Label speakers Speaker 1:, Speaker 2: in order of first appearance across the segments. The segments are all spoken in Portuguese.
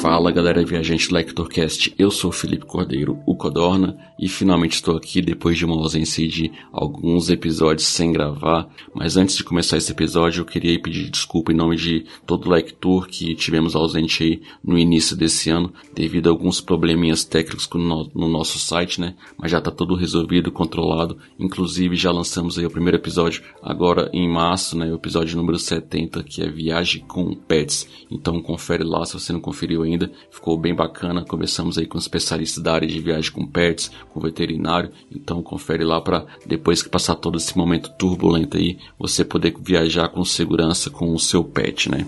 Speaker 1: Fala galera viajante Lectorcast, eu sou Felipe Cordeiro, o Codorna, e finalmente estou aqui depois de uma ausência de alguns episódios sem gravar. Mas antes de começar esse episódio, eu queria pedir desculpa em nome de todo o Lector que tivemos ausente aí no início desse ano, devido a alguns probleminhas técnicos no, no nosso site, né? Mas já está tudo resolvido, controlado. Inclusive já lançamos aí o primeiro episódio agora em março, né? O episódio número 70, que é Viagem com Pets. Então confere lá se você não conferiu ainda, ficou bem bacana. Começamos aí com especialistas da área de viagem com pets, com veterinário, então confere lá para depois que passar todo esse momento turbulento aí, você poder viajar com segurança com o seu pet, né?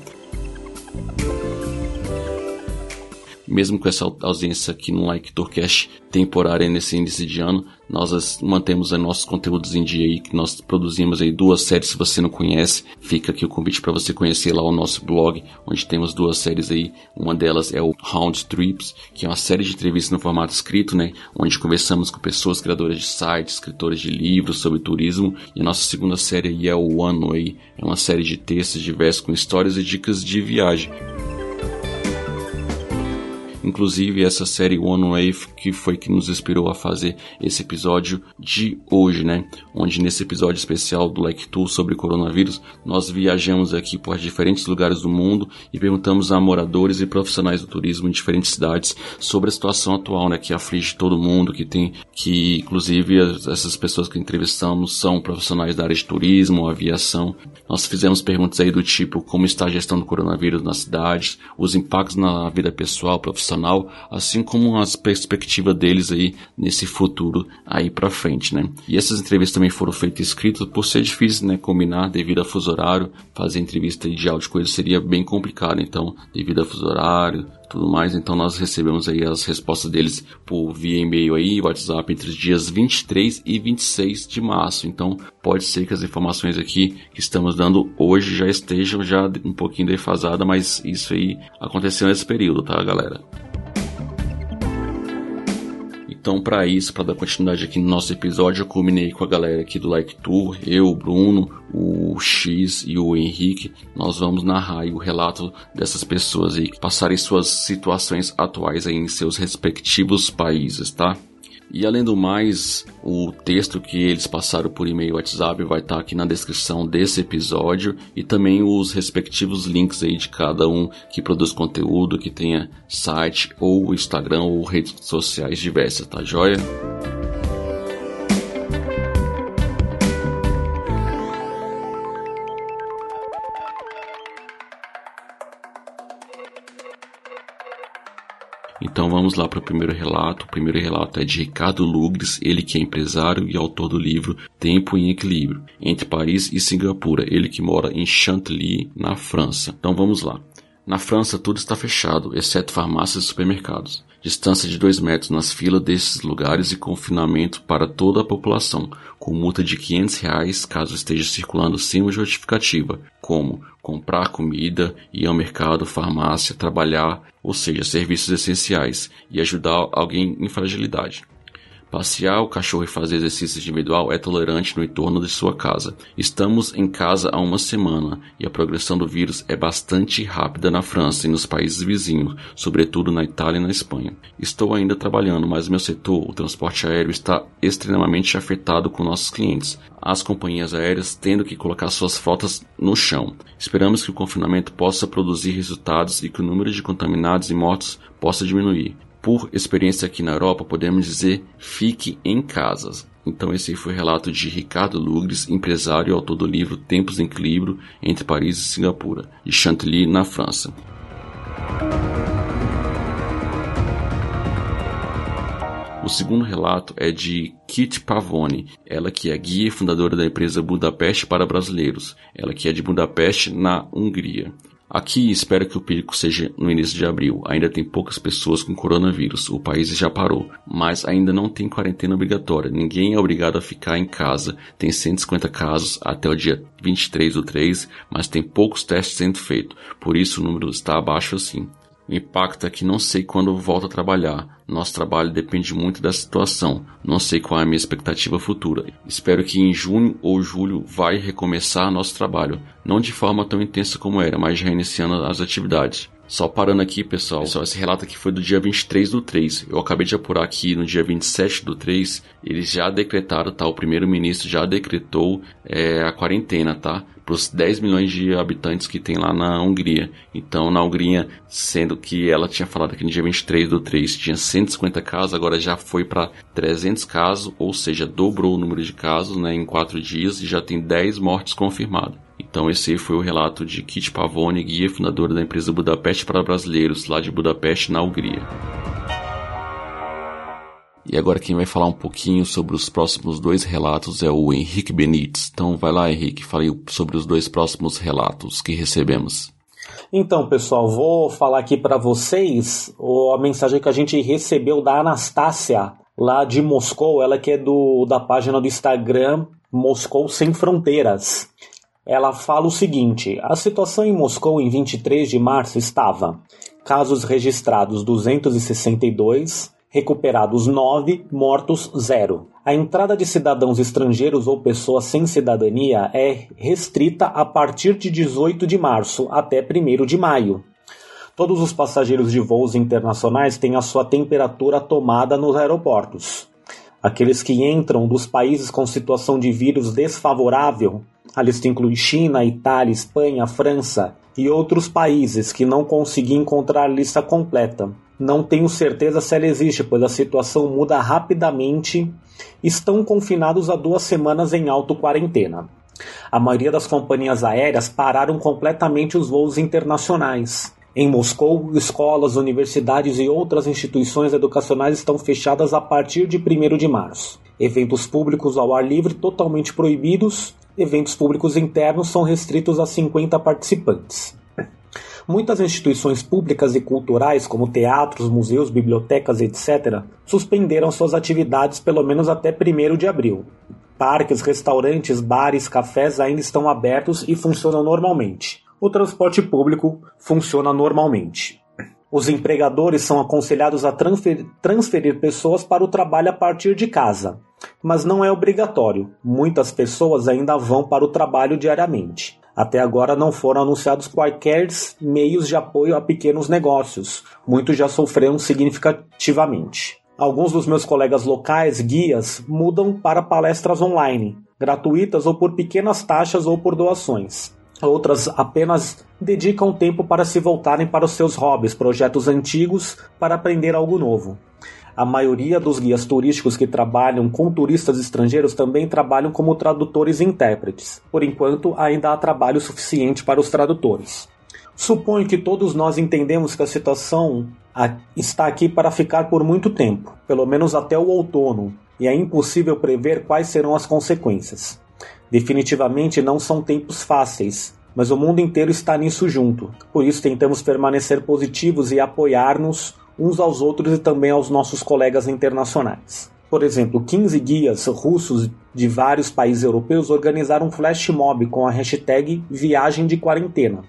Speaker 1: Mesmo com essa ausência aqui no Like Tourcast temporária nesse início de ano, nós mantemos nossos conteúdos em dia aí, que nós produzimos aí duas séries, se você não conhece, fica aqui o convite para você conhecer lá o nosso blog, onde temos duas séries aí, uma delas é o Hound Trips, que é uma série de entrevistas no formato escrito, né, onde conversamos com pessoas criadoras de sites, escritores de livros sobre turismo, e a nossa segunda série aí é o One Way, é uma série de textos diversos com histórias e dicas de viagem. Inclusive essa série One Wave que foi que nos inspirou a fazer esse episódio de hoje, né? Onde nesse episódio especial do Like Tour sobre coronavírus, nós viajamos aqui por diferentes lugares do mundo e perguntamos a moradores e profissionais do turismo em diferentes cidades sobre a situação atual, né? Que aflige todo mundo, que tem, que inclusive essas pessoas que entrevistamos são profissionais da área de turismo, aviação. Nós fizemos perguntas aí do tipo como está a gestão do coronavírus nas cidades, os impactos na vida pessoal, profissional profissional, assim como as perspectivas deles aí nesse futuro aí para frente, né? E essas entrevistas também foram feitas escritas por ser difícil, né, combinar devido a fuso horário, fazer entrevista de áudio coisa seria bem complicado, então, devido a fuso horário, tudo mais. Então nós recebemos aí as respostas deles por via e-mail aí, WhatsApp entre os dias 23 e 26 de março. Então pode ser que as informações aqui que estamos dando hoje já estejam já um pouquinho defasada, mas isso aí aconteceu nesse período, tá, galera? Então, para isso, para dar continuidade aqui no nosso episódio, eu combinei com a galera aqui do Like Tour, eu, o Bruno, o X e o Henrique. Nós vamos narrar o relato dessas pessoas que passarem suas situações atuais aí em seus respectivos países, tá? E além do mais, o texto que eles passaram por e-mail WhatsApp vai estar aqui na descrição desse episódio e também os respectivos links aí de cada um que produz conteúdo, que tenha site ou Instagram ou redes sociais diversas, tá joia? Vamos lá para o primeiro relato. O primeiro relato é de Ricardo Lugres, ele que é empresário e autor do livro Tempo em Equilíbrio, entre Paris e Singapura, ele que mora em Chantilly, na França. Então vamos lá. Na França tudo está fechado, exceto farmácias e supermercados. Distância de 2 metros nas filas desses lugares e confinamento para toda a população, com multa de 500 reais caso esteja circulando sem justificativa, como comprar comida, ir ao mercado, farmácia, trabalhar, ou seja, serviços essenciais, e ajudar alguém em fragilidade. Passear o cachorro e fazer exercício individual é tolerante no entorno de sua casa. Estamos em casa há uma semana e a progressão do vírus é bastante rápida na França e nos países vizinhos, sobretudo na Itália e na Espanha. Estou ainda trabalhando, mas meu setor, o transporte aéreo, está extremamente afetado com nossos clientes. As companhias aéreas tendo que colocar suas frotas no chão. Esperamos que o confinamento possa produzir resultados e que o número de contaminados e mortos possa diminuir por experiência aqui na Europa, podemos dizer fique em casa. Então esse foi o relato de Ricardo Lugres, empresário e autor do livro Tempos em Equilíbrio entre Paris e Singapura, de Chantilly, na França. O segundo relato é de Kit Pavone, ela que é guia e fundadora da empresa Budapeste para Brasileiros, ela que é de Budapeste, na Hungria. Aqui espero que o pico seja no início de abril. Ainda tem poucas pessoas com coronavírus. O país já parou, mas ainda não tem quarentena obrigatória. Ninguém é obrigado a ficar em casa. Tem 150 casos até o dia 23 do 3, mas tem poucos testes sendo feitos. Por isso o número está abaixo assim. É que não sei quando volto a trabalhar. Nosso trabalho depende muito da situação. Não sei qual é a minha expectativa futura. Espero que em junho ou julho vai recomeçar nosso trabalho. Não de forma tão intensa como era, mas reiniciando as atividades. Só parando aqui, pessoal. pessoal. Esse relato aqui foi do dia 23 do 3. Eu acabei de apurar aqui no dia 27 do 3. Eles já decretaram, tá? O primeiro-ministro já decretou é, a quarentena, tá? Para os 10 milhões de habitantes que tem lá na Hungria. Então, na Hungria, sendo que ela tinha falado que no dia 23 do 3 tinha 150 casos, agora já foi para 300 casos, ou seja, dobrou o número de casos né, em 4 dias e já tem 10 mortes confirmadas. Então esse foi o relato de Kit Pavone, guia fundadora da empresa Budapeste para Brasileiros, lá de Budapeste, na Hungria. E agora quem vai falar um pouquinho sobre os próximos dois relatos é o Henrique Benites. Então vai lá, Henrique, fale sobre os dois próximos relatos que recebemos.
Speaker 2: Então, pessoal, vou falar aqui para vocês a mensagem que a gente recebeu da Anastácia, lá de Moscou, ela que é do da página do Instagram Moscou Sem Fronteiras. Ela fala o seguinte: a situação em Moscou em 23 de março estava casos registrados 262, recuperados 9, mortos 0. A entrada de cidadãos estrangeiros ou pessoas sem cidadania é restrita a partir de 18 de março até 1 de maio. Todos os passageiros de voos internacionais têm a sua temperatura tomada nos aeroportos. Aqueles que entram dos países com situação de vírus desfavorável a lista inclui China, Itália, Espanha, França e outros países que não consegui encontrar a lista completa. Não tenho certeza se ela existe, pois a situação muda rapidamente. Estão confinados há duas semanas em auto-quarentena. A maioria das companhias aéreas pararam completamente os voos internacionais. Em Moscou, escolas, universidades e outras instituições educacionais estão fechadas a partir de 1 de março. Eventos públicos ao ar livre totalmente proibidos eventos públicos internos são restritos a 50 participantes. Muitas instituições públicas e culturais, como teatros, museus, bibliotecas, etc., suspenderam suas atividades pelo menos até 1 de abril. Parques, restaurantes, bares, cafés ainda estão abertos e funcionam normalmente. O transporte público funciona normalmente. Os empregadores são aconselhados a transferir, transferir pessoas para o trabalho a partir de casa, mas não é obrigatório. Muitas pessoas ainda vão para o trabalho diariamente. Até agora não foram anunciados quaisquer meios de apoio a pequenos negócios. Muitos já sofreram significativamente. Alguns dos meus colegas locais, guias, mudam para palestras online, gratuitas ou por pequenas taxas ou por doações. Outras apenas dedicam tempo para se voltarem para os seus hobbies, projetos antigos, para aprender algo novo. A maioria dos guias turísticos que trabalham com turistas estrangeiros também trabalham como tradutores e intérpretes. Por enquanto, ainda há trabalho suficiente para os tradutores. Suponho que todos nós entendemos que a situação está aqui para ficar por muito tempo, pelo menos até o outono, e é impossível prever quais serão as consequências. Definitivamente não são tempos fáceis, mas o mundo inteiro está nisso junto. Por isso tentamos permanecer positivos e apoiar-nos uns aos outros e também aos nossos colegas internacionais. Por exemplo, 15 guias russos de vários países europeus organizaram um flash mob com a hashtag Viagem de Quarentena.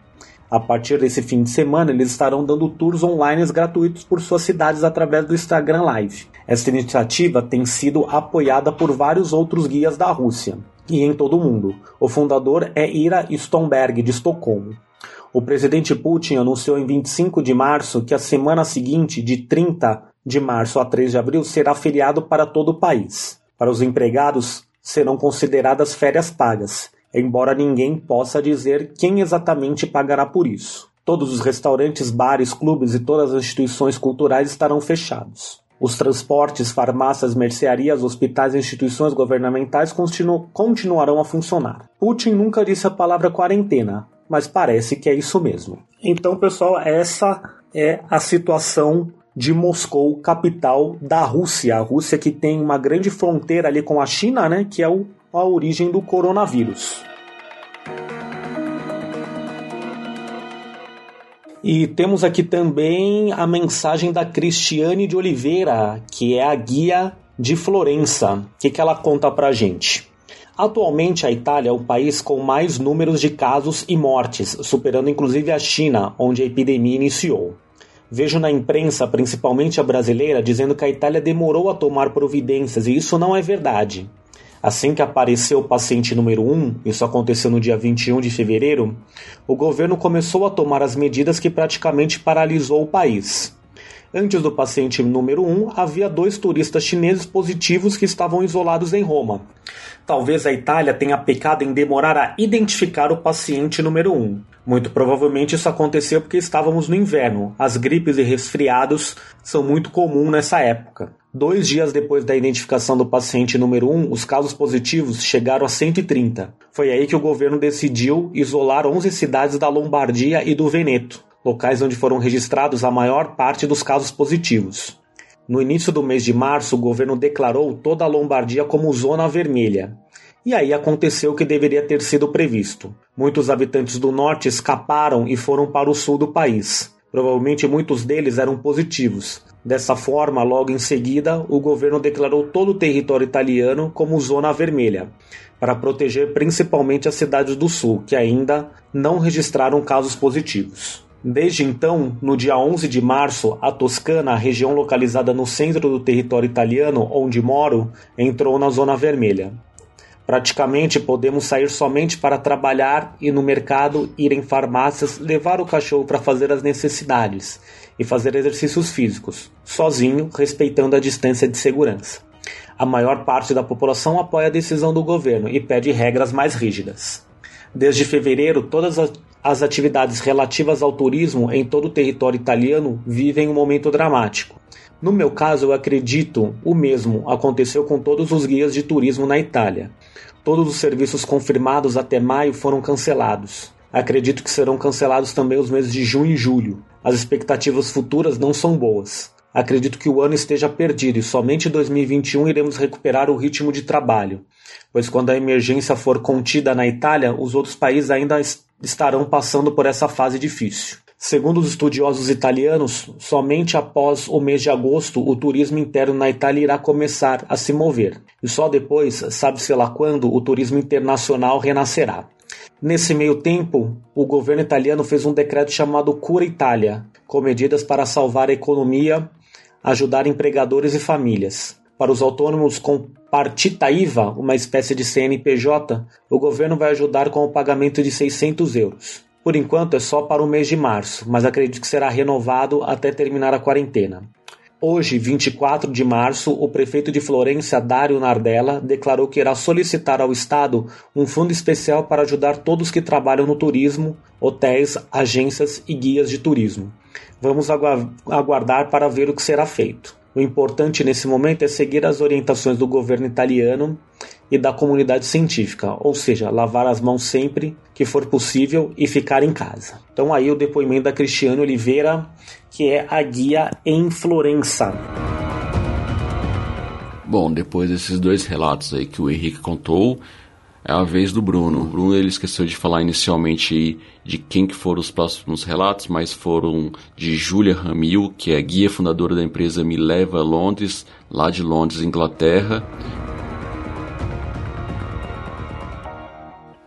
Speaker 2: A partir desse fim de semana, eles estarão dando tours online gratuitos por suas cidades através do Instagram Live. Esta iniciativa tem sido apoiada por vários outros guias da Rússia e em todo o mundo. O fundador é Ira Stomberg, de Estocolmo. O presidente Putin anunciou em 25 de março que a semana seguinte, de 30 de março a 3 de abril, será feriado para todo o país. Para os empregados, serão consideradas férias pagas, embora ninguém possa dizer quem exatamente pagará por isso. Todos os restaurantes, bares, clubes e todas as instituições culturais estarão fechados. Os transportes, farmácias, mercearias, hospitais e instituições governamentais continu continuarão a funcionar. Putin nunca disse a palavra quarentena, mas parece que é isso mesmo. Então, pessoal, essa é a situação de Moscou, capital da Rússia. A Rússia que tem uma grande fronteira ali com a China, né, que é o, a origem do coronavírus. E temos aqui também a mensagem da Cristiane de Oliveira, que é a guia de Florença. O que, que ela conta pra gente? Atualmente, a Itália é o país com mais números de casos e mortes, superando inclusive a China, onde a epidemia iniciou. Vejo na imprensa, principalmente a brasileira, dizendo que a Itália demorou a tomar providências e isso não é verdade. Assim que apareceu o paciente número 1, isso aconteceu no dia 21 de fevereiro, o governo começou a tomar as medidas que praticamente paralisou o país. Antes do paciente número 1, havia dois turistas chineses positivos que estavam isolados em Roma. Talvez a Itália tenha pecado em demorar a identificar o paciente número 1. Muito provavelmente isso aconteceu porque estávamos no inverno. As gripes e resfriados são muito comuns nessa época. Dois dias depois da identificação do paciente número 1, os casos positivos chegaram a 130. Foi aí que o governo decidiu isolar 11 cidades da Lombardia e do Veneto, locais onde foram registrados a maior parte dos casos positivos. No início do mês de março, o governo declarou toda a Lombardia como zona vermelha. E aí aconteceu o que deveria ter sido previsto. Muitos habitantes do norte escaparam e foram para o sul do país. Provavelmente muitos deles eram positivos, Dessa forma, logo em seguida, o governo declarou todo o território italiano como zona vermelha, para proteger principalmente as cidades do sul, que ainda não registraram casos positivos. Desde então, no dia 11 de março, a Toscana, região localizada no centro do território italiano onde moro, entrou na zona vermelha. Praticamente podemos sair somente para trabalhar e no mercado, ir em farmácias, levar o cachorro para fazer as necessidades e fazer exercícios físicos, sozinho, respeitando a distância de segurança. A maior parte da população apoia a decisão do governo e pede regras mais rígidas. Desde fevereiro, todas as atividades relativas ao turismo em todo o território italiano vivem um momento dramático. No meu caso, eu acredito o mesmo aconteceu com todos os guias de turismo na Itália. Todos os serviços confirmados até maio foram cancelados. Acredito que serão cancelados também os meses de junho e julho. As expectativas futuras não são boas. Acredito que o ano esteja perdido e somente em 2021 iremos recuperar o ritmo de trabalho, pois quando a emergência for contida na Itália, os outros países ainda estarão passando por essa fase difícil. Segundo os estudiosos italianos, somente após o mês de agosto o turismo interno na Itália irá começar a se mover, e só depois, sabe-se lá quando, o turismo internacional renascerá. Nesse meio tempo, o governo italiano fez um decreto chamado Cura Itália, com medidas para salvar a economia, ajudar empregadores e famílias. Para os autônomos com partita IVA, uma espécie de CNPJ, o governo vai ajudar com o pagamento de 600 euros. Por enquanto é só para o mês de março, mas acredito que será renovado até terminar a quarentena. Hoje, 24 de março, o prefeito de Florença, Dário Nardella, declarou que irá solicitar ao Estado um fundo especial para ajudar todos que trabalham no turismo, hotéis, agências e guias de turismo. Vamos aguardar para ver o que será feito. O importante nesse momento é seguir as orientações do governo italiano e da comunidade científica, ou seja, lavar as mãos sempre que for possível e ficar em casa. Então aí o depoimento da Cristiane Oliveira, que é a guia em Florença.
Speaker 1: Bom, depois desses dois relatos aí que o Henrique contou, é a vez do Bruno. O Bruno ele esqueceu de falar inicialmente de quem que foram os próximos relatos, mas foram de Julia Ramil, que é guia fundadora da empresa Me Leva a Londres, lá de Londres, Inglaterra.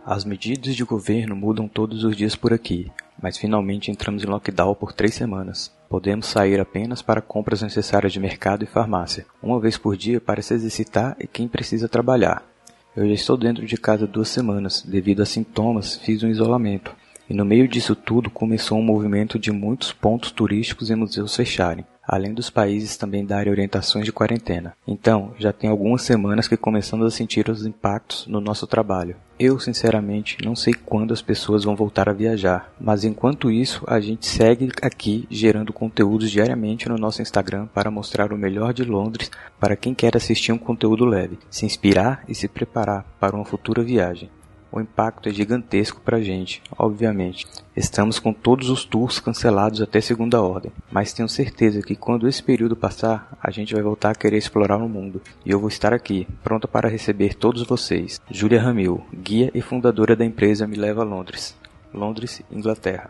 Speaker 3: As medidas de governo mudam todos os dias por aqui, mas finalmente entramos em lockdown por três semanas. Podemos sair apenas para compras necessárias de mercado e farmácia, uma vez por dia para se exercitar e quem precisa trabalhar. Eu já estou dentro de casa duas semanas, devido a sintomas, fiz um isolamento. E no meio disso tudo começou um movimento de muitos pontos turísticos e museus fecharem além dos países também darem orientações de quarentena. Então, já tem algumas semanas que começamos a sentir os impactos no nosso trabalho. Eu, sinceramente, não sei quando as pessoas vão voltar a viajar, mas enquanto isso, a gente segue aqui gerando conteúdos diariamente no nosso Instagram para mostrar o melhor de Londres para quem quer assistir um conteúdo leve, se inspirar e se preparar para uma futura viagem. O impacto é gigantesco para a gente, obviamente. Estamos com todos os tours cancelados até segunda ordem, mas tenho certeza que quando esse período passar, a gente vai voltar a querer explorar o mundo. E eu vou estar aqui, pronta para receber todos vocês. Julia Ramil, guia e fundadora da empresa Me Leva a Londres. Londres, Inglaterra.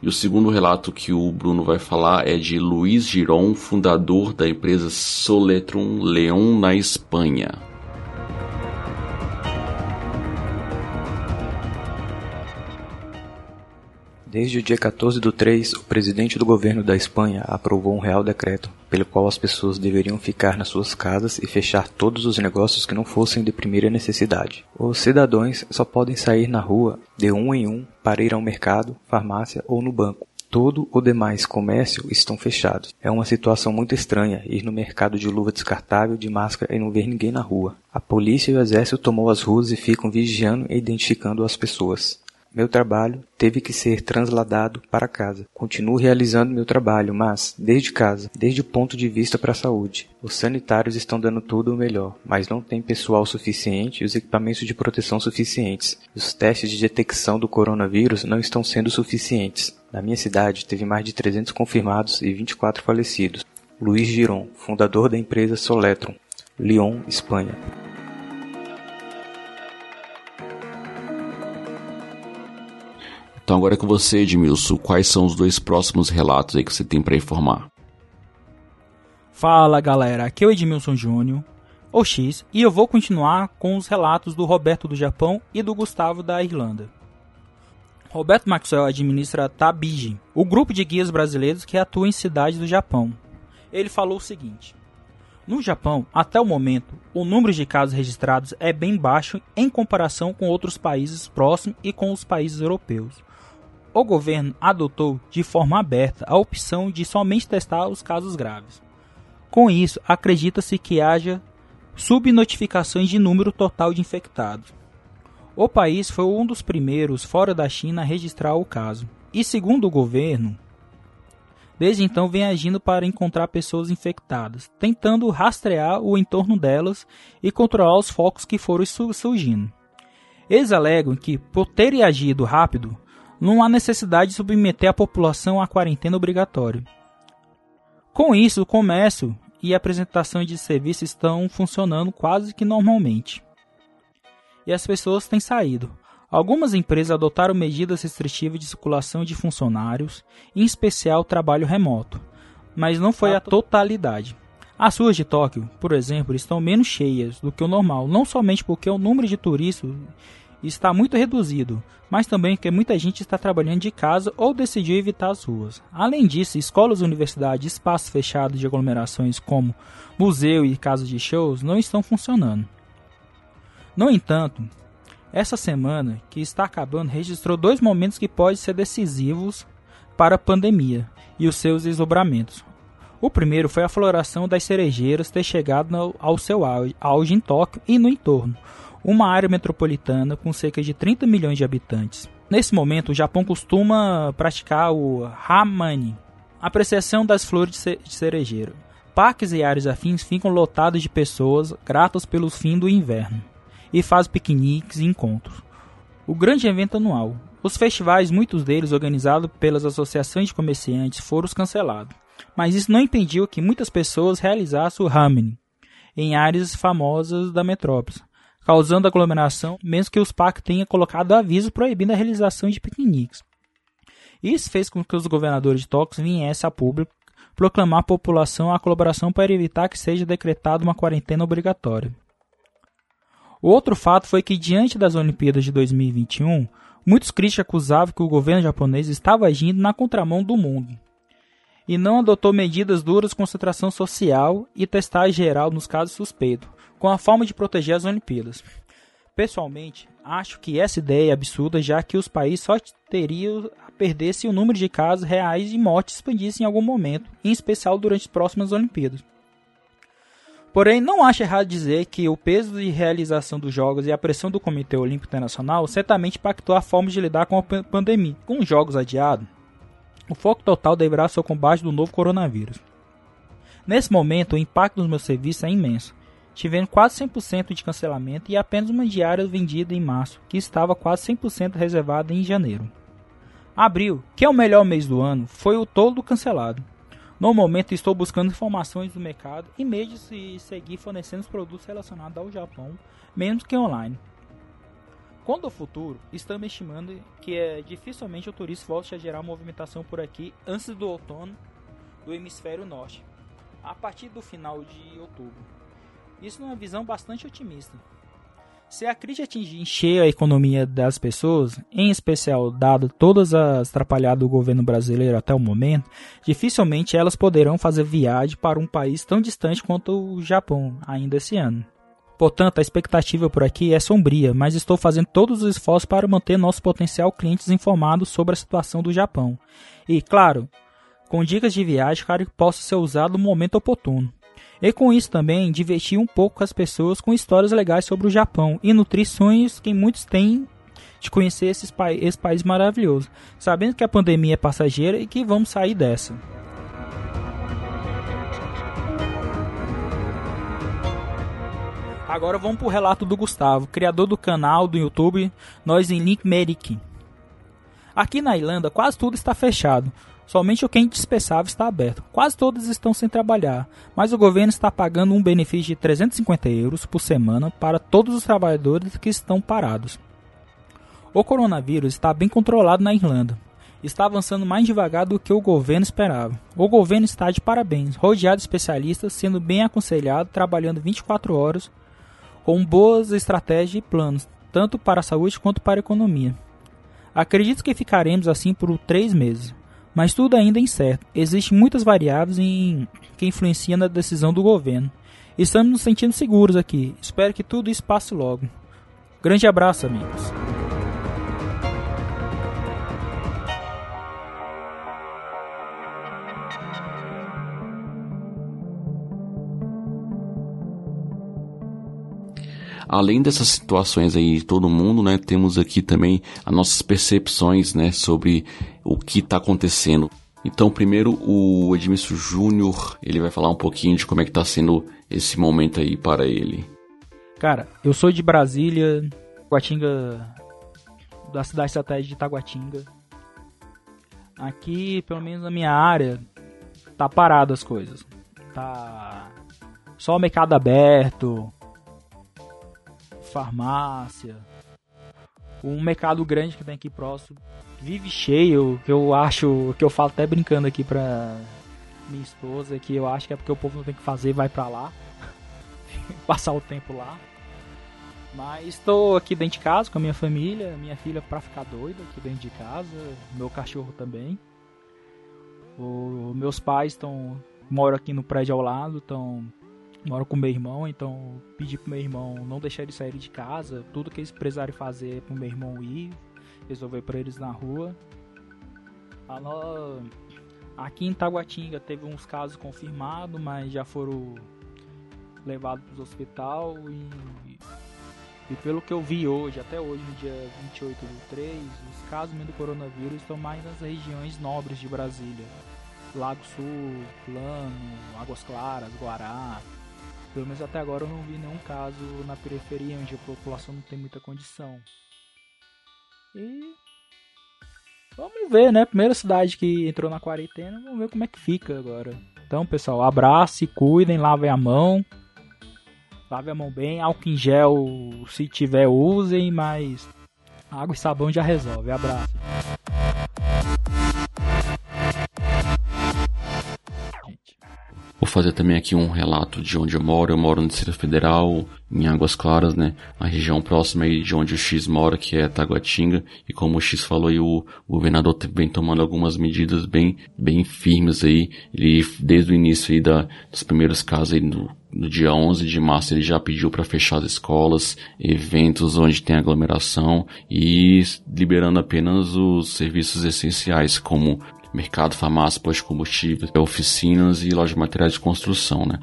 Speaker 1: E o segundo relato que o Bruno vai falar é de Luiz Giron, fundador da empresa Soletrum Leon na Espanha.
Speaker 3: Desde o dia 14 do 3, o presidente do governo da Espanha aprovou um real decreto, pelo qual as pessoas deveriam ficar nas suas casas e fechar todos os negócios que não fossem de primeira necessidade. Os cidadãos só podem sair na rua de um em um para ir ao mercado, farmácia ou no banco. Todo o demais comércio estão fechados. É uma situação muito estranha ir no mercado de luva descartável, de máscara e não ver ninguém na rua. A polícia e o exército tomou as ruas e ficam vigiando e identificando as pessoas. Meu trabalho teve que ser transladado para casa. Continuo realizando meu trabalho, mas desde casa, desde o ponto de vista para a saúde. Os sanitários estão dando tudo o melhor, mas não tem pessoal suficiente e os equipamentos de proteção suficientes. Os testes de detecção do coronavírus não estão sendo suficientes. Na minha cidade, teve mais de 300 confirmados e 24 falecidos. Luiz Giron, fundador da empresa Soletron, Lyon, Espanha.
Speaker 1: Então agora é com você, Edmilson, quais são os dois próximos relatos aí que você tem para informar?
Speaker 4: Fala galera, aqui é o Edmilson Júnior, o X, e eu vou continuar com os relatos do Roberto do Japão e do Gustavo da Irlanda. Roberto Maxwell administra Tabiji, o grupo de guias brasileiros que atua em cidades do Japão. Ele falou o seguinte: No Japão, até o momento, o número de casos registrados é bem baixo em comparação com outros países próximos e com os países europeus o governo adotou de forma aberta a opção de somente testar os casos graves. Com isso, acredita-se que haja subnotificações de número total de infectados. O país foi um dos primeiros fora da China a registrar o caso, e segundo o governo, desde então vem agindo para encontrar pessoas infectadas, tentando rastrear o entorno delas e controlar os focos que foram surgindo. Eles alegam que, por terem agido rápido, não há necessidade de submeter a população à quarentena obrigatória. Com isso, o comércio e a apresentação de serviços estão funcionando quase que normalmente. E as pessoas têm saído. Algumas empresas adotaram medidas restritivas de circulação de funcionários, em especial trabalho remoto, mas não foi a totalidade. As ruas de Tóquio, por exemplo, estão menos cheias do que o normal, não somente porque o número de turistas está muito reduzido, mas também que muita gente está trabalhando de casa ou decidiu evitar as ruas. Além disso, escolas, universidades, espaços fechados de aglomerações como museu e casas de shows não estão funcionando. No entanto, essa semana que está acabando registrou dois momentos que podem ser decisivos para a pandemia e os seus desdobramentos. O primeiro foi a floração das cerejeiras ter chegado ao seu auge em Tóquio e no entorno, uma área metropolitana com cerca de 30 milhões de habitantes. Nesse momento, o Japão costuma praticar o Hamani, apreciação das flores de cerejeiro. Parques e áreas afins ficam lotados de pessoas gratas pelo fim do inverno e fazem piqueniques e encontros. O grande evento anual. Os festivais, muitos deles organizados pelas associações de comerciantes, foram cancelados, mas isso não impediu que muitas pessoas realizassem o Hamani em áreas famosas da metrópole, causando aglomeração, mesmo que os parques tenham colocado aviso proibindo a realização de piqueniques. Isso fez com que os governadores de Tóquio viessem a público proclamar à população a colaboração para evitar que seja decretada uma quarentena obrigatória. O outro fato foi que, diante das Olimpíadas de 2021, muitos críticos acusavam que o governo japonês estava agindo na contramão do mundo e não adotou medidas duras de concentração social e testagem geral nos casos suspeitos, com a forma de proteger as Olimpíadas. Pessoalmente, acho que essa ideia é absurda, já que os países só teriam a perder se o número de casos reais e mortes expandisse em algum momento, em especial durante as próximas Olimpíadas. Porém, não acho errado dizer que o peso de realização dos Jogos e a pressão do Comitê Olímpico Internacional certamente impactou a forma de lidar com a pandemia. Com os Jogos adiados, o foco total deverá ser o combate do novo coronavírus. Nesse momento, o impacto dos meus serviços é imenso tivendo quase 100% de cancelamento e apenas uma diária vendida em março, que estava quase 100% reservada em janeiro. Abril, que é o melhor mês do ano, foi o todo cancelado. No momento estou buscando informações do mercado e meios de seguir fornecendo os produtos relacionados ao Japão, menos que online. Quanto ao futuro, estamos estimando que é, dificilmente o turista volte a gerar movimentação por aqui antes do outono do hemisfério norte, a partir do final de outubro. Isso numa visão bastante otimista. Se a crise atingir em cheio a economia das pessoas, em especial dado todas as atrapalhadas do governo brasileiro até o momento, dificilmente elas poderão fazer viagem para um país tão distante quanto o Japão ainda esse ano. Portanto, a expectativa por aqui é sombria, mas estou fazendo todos os esforços para manter nossos potencial clientes informados sobre a situação do Japão. E, claro, com dicas de viagem para que possa ser usado no momento oportuno. E com isso também divertir um pouco as pessoas com histórias legais sobre o Japão e nutrir sonhos que muitos têm de conhecer esses pa esse país maravilhoso, sabendo que a pandemia é passageira e que vamos sair dessa. Agora vamos para o relato do Gustavo, criador do canal do YouTube Nós em Link Medic. Aqui na Irlanda quase tudo está fechado, Somente o que é indispensável está aberto. Quase todos estão sem trabalhar, mas o governo está pagando um benefício de 350 euros por semana para todos os trabalhadores que estão parados. O coronavírus está bem controlado na Irlanda. Está avançando mais devagar do que o governo esperava. O governo está de parabéns, rodeado de especialistas, sendo bem aconselhado, trabalhando 24 horas, com boas estratégias e planos, tanto para a saúde quanto para a economia. Acredito que ficaremos assim por três meses mas tudo ainda é incerto. Existem muitas variáveis em, que influenciam na decisão do governo. Estamos nos sentindo seguros aqui. Espero que tudo isso passe logo. Grande abraço, amigos.
Speaker 1: Além dessas situações aí de todo mundo, né, temos aqui também as nossas percepções, né, sobre o que está acontecendo. Então, primeiro o Edmilson Júnior, ele vai falar um pouquinho de como é que está sendo esse momento aí para ele.
Speaker 4: Cara, eu sou de Brasília, Guatinga, da cidade satélite de Taguatinga. Aqui, pelo menos na minha área, tá parado as coisas. Tá só o mercado aberto, farmácia, um mercado grande que tem aqui próximo vive cheio, que eu acho, que eu falo até brincando aqui pra minha esposa, que eu acho que é porque o povo não tem que fazer, vai pra lá, passar o tempo lá. Mas estou aqui dentro de casa com a minha família, minha filha pra ficar doida aqui dentro de casa, meu cachorro também. O, meus pais estão moram aqui no prédio ao lado, estão moro com meu irmão, então pedi pro meu irmão não deixar ele sair de casa, tudo que eles precisarem fazer pro meu irmão ir, resolver para eles na rua. Aqui em Taguatinga teve uns casos confirmados, mas já foram levados para o hospital e, e pelo que eu vi hoje, até hoje, no dia 28 do 3, os casos do coronavírus estão mais nas regiões nobres de Brasília. Lago Sul, Plano, Águas Claras, Guará, pelo menos até agora eu não vi nenhum caso na periferia onde a população não tem muita condição. E vamos ver, né? Primeira cidade que entrou na quarentena, vamos ver como é que fica agora. Então, pessoal, abraço, cuidem, lavem a mão. Lave a mão bem, álcool em gel, se tiver, usem, mas água e sabão já resolve. Abraço.
Speaker 1: Vou fazer também aqui um relato de onde eu moro. Eu moro no Distrito Federal, em Águas Claras, né? A região próxima aí de onde o X mora, que é Taguatinga. E como o X falou aí, o, o governador vem tomando algumas medidas bem, bem firmes aí. Ele, desde o início aí da, dos primeiros casos aí no, no dia 11 de março ele já pediu para fechar as escolas, eventos onde tem aglomeração e liberando apenas os serviços essenciais como mercado, farmácia, postos de combustíveis, oficinas e lojas de materiais de construção, né?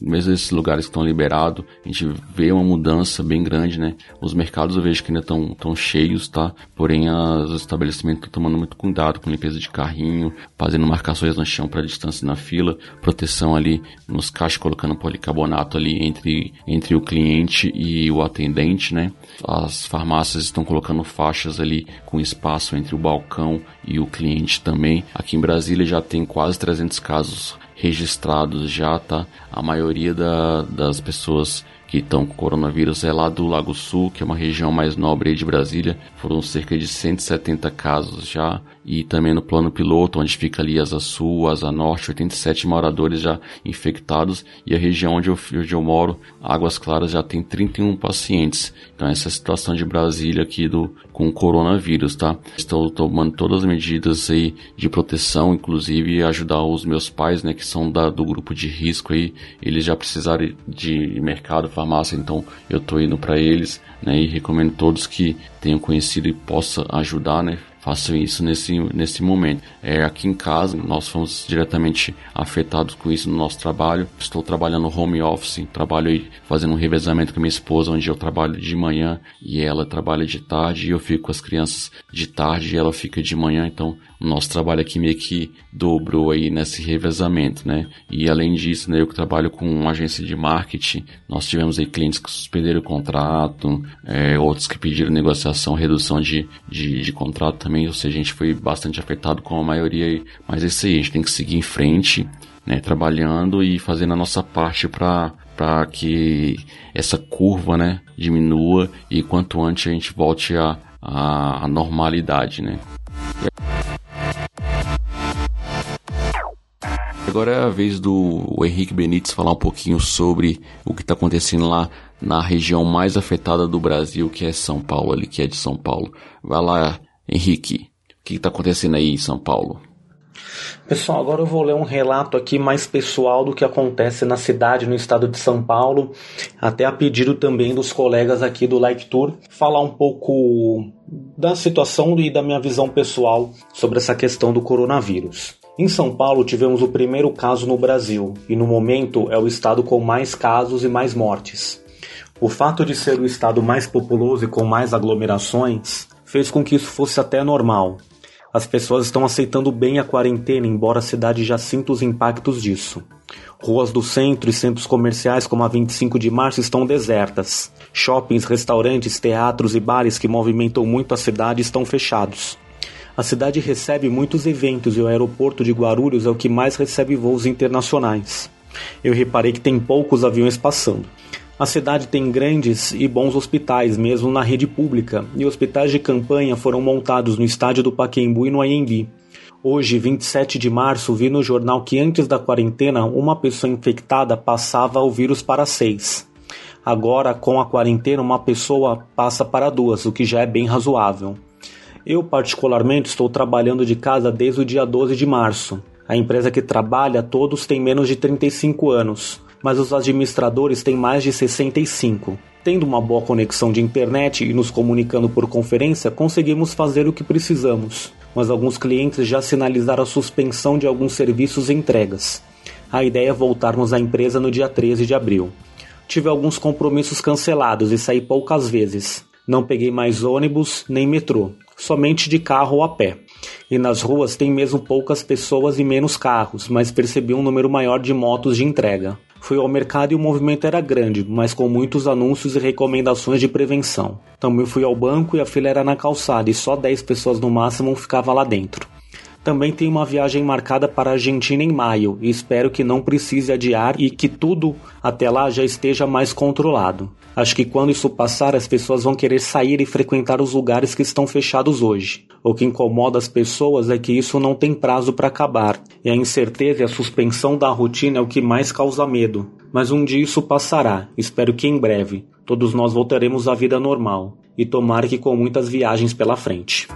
Speaker 1: Mesmo esses lugares que estão liberados, a gente vê uma mudança bem grande, né? Os mercados eu vejo que ainda estão tão cheios, tá? Porém, os estabelecimentos estão tomando muito cuidado com limpeza de carrinho, fazendo marcações no chão para distância na fila, proteção ali nos caixas, colocando policarbonato ali entre, entre o cliente e o atendente, né? As farmácias estão colocando faixas ali com espaço entre o balcão e o cliente também. Aqui em Brasília já tem quase 300 casos registrados já, tá? A maioria da, das pessoas que estão com coronavírus é lá do Lago Sul, que é uma região mais nobre de Brasília. Foram cerca de 170 casos já. E também no plano piloto, onde fica ali Asa Sul, Asa Norte, 87 moradores já infectados. E a região onde eu, onde eu moro, Águas Claras, já tem 31 pacientes. Então essa é a situação de Brasília aqui do, com o coronavírus, tá? Estou tomando todas as medidas aí de proteção, inclusive ajudar os meus pais, né, que são da, do grupo de risco aí. Eles já precisaram de mercado, farmácia, então eu tô indo para eles, né, e recomendo todos que tenham conhecido e possa ajudar, né, façam isso nesse, nesse momento. É, aqui em casa, nós fomos diretamente afetados com isso no nosso trabalho. Estou trabalhando home office, trabalho fazendo um revezamento com minha esposa, onde eu trabalho de manhã e ela trabalha de tarde, e eu fico com as crianças de tarde e ela fica de manhã, então nosso trabalho aqui meio que dobrou aí nesse revezamento, né? E além disso, né, eu que trabalho com uma agência de marketing, nós tivemos aí clientes que suspenderam o contrato, é, outros que pediram negociação, redução de, de, de contrato também, ou seja, a gente foi bastante afetado com a maioria aí. Mas é isso aí, a gente tem que seguir em frente, né, trabalhando e fazendo a nossa parte para para que essa curva, né, diminua e quanto antes a gente volte à a, normalidade, né. Agora é a vez do Henrique Benítez falar um pouquinho sobre o que está acontecendo lá na região mais afetada do Brasil, que é São Paulo, ali que é de São Paulo. Vai lá, Henrique, o que está acontecendo aí em São Paulo?
Speaker 2: Pessoal, agora eu vou ler um relato aqui mais pessoal do que acontece na cidade, no estado de São Paulo, até a pedido também dos colegas aqui do Like Tour, falar um pouco da situação e da minha visão pessoal sobre essa questão do coronavírus. Em São Paulo tivemos o primeiro caso no Brasil e no momento é o estado com mais casos e mais mortes. O fato de ser o estado mais populoso e com mais aglomerações fez com que isso fosse até normal. As pessoas estão aceitando bem a quarentena, embora a cidade já sinta os impactos disso. Ruas do centro e centros comerciais, como a 25 de março, estão desertas. Shoppings, restaurantes, teatros e bares que movimentam muito a cidade estão fechados. A cidade recebe muitos eventos e o aeroporto de Guarulhos é o que mais recebe voos internacionais. Eu reparei que tem poucos aviões passando. A cidade tem grandes e bons hospitais, mesmo na rede pública, e hospitais de campanha foram montados no estádio do Paquembu e no Anhembi. Hoje, 27 de março, vi no jornal que antes da quarentena, uma pessoa infectada passava o vírus para seis. Agora, com a quarentena, uma pessoa passa para duas, o que já é bem razoável. Eu, particularmente, estou trabalhando de casa desde o dia 12 de março. A empresa que trabalha, todos têm menos de 35 anos, mas os administradores têm mais de 65. Tendo uma boa conexão de internet e nos comunicando por conferência, conseguimos fazer o que precisamos, mas alguns clientes já sinalizaram a suspensão de alguns serviços e entregas. A ideia é voltarmos à empresa no dia 13 de abril. Tive alguns compromissos cancelados e saí poucas vezes. Não peguei mais ônibus nem metrô somente de carro ou a pé. E nas ruas tem mesmo poucas pessoas e menos carros, mas percebi um número maior de motos de entrega. Fui ao mercado e o movimento era grande, mas com muitos anúncios e recomendações de prevenção. Também fui ao banco e a fila era na calçada e só 10 pessoas no máximo ficava lá dentro. Também tenho uma viagem marcada para a Argentina em maio e espero que não precise adiar e que tudo até lá já esteja mais controlado. Acho que quando isso passar, as pessoas vão querer sair e frequentar os lugares que estão fechados hoje. O que incomoda as pessoas é que isso não tem prazo para acabar, e a incerteza e a suspensão da rotina é o que mais causa medo. Mas um dia isso passará, espero que em breve. Todos nós voltaremos à vida normal, e tomara que com muitas viagens pela frente.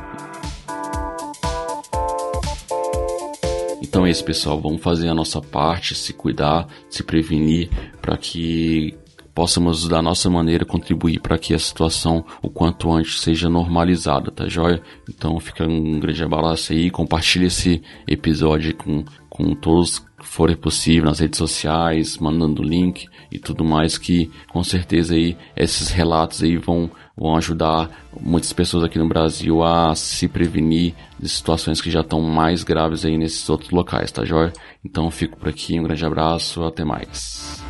Speaker 1: Então é isso, pessoal. Vamos fazer a nossa parte, se cuidar, se prevenir, para que possamos da nossa maneira contribuir para que a situação o quanto antes seja normalizada, tá joia? Então fica um grande abraço aí, compartilhe esse episódio com, com todos que forem possível nas redes sociais, mandando link e tudo mais que com certeza aí esses relatos aí vão vão ajudar muitas pessoas aqui no Brasil a se prevenir de situações que já estão mais graves aí nesses outros locais, tá joia? Então fico por aqui, um grande abraço, até mais.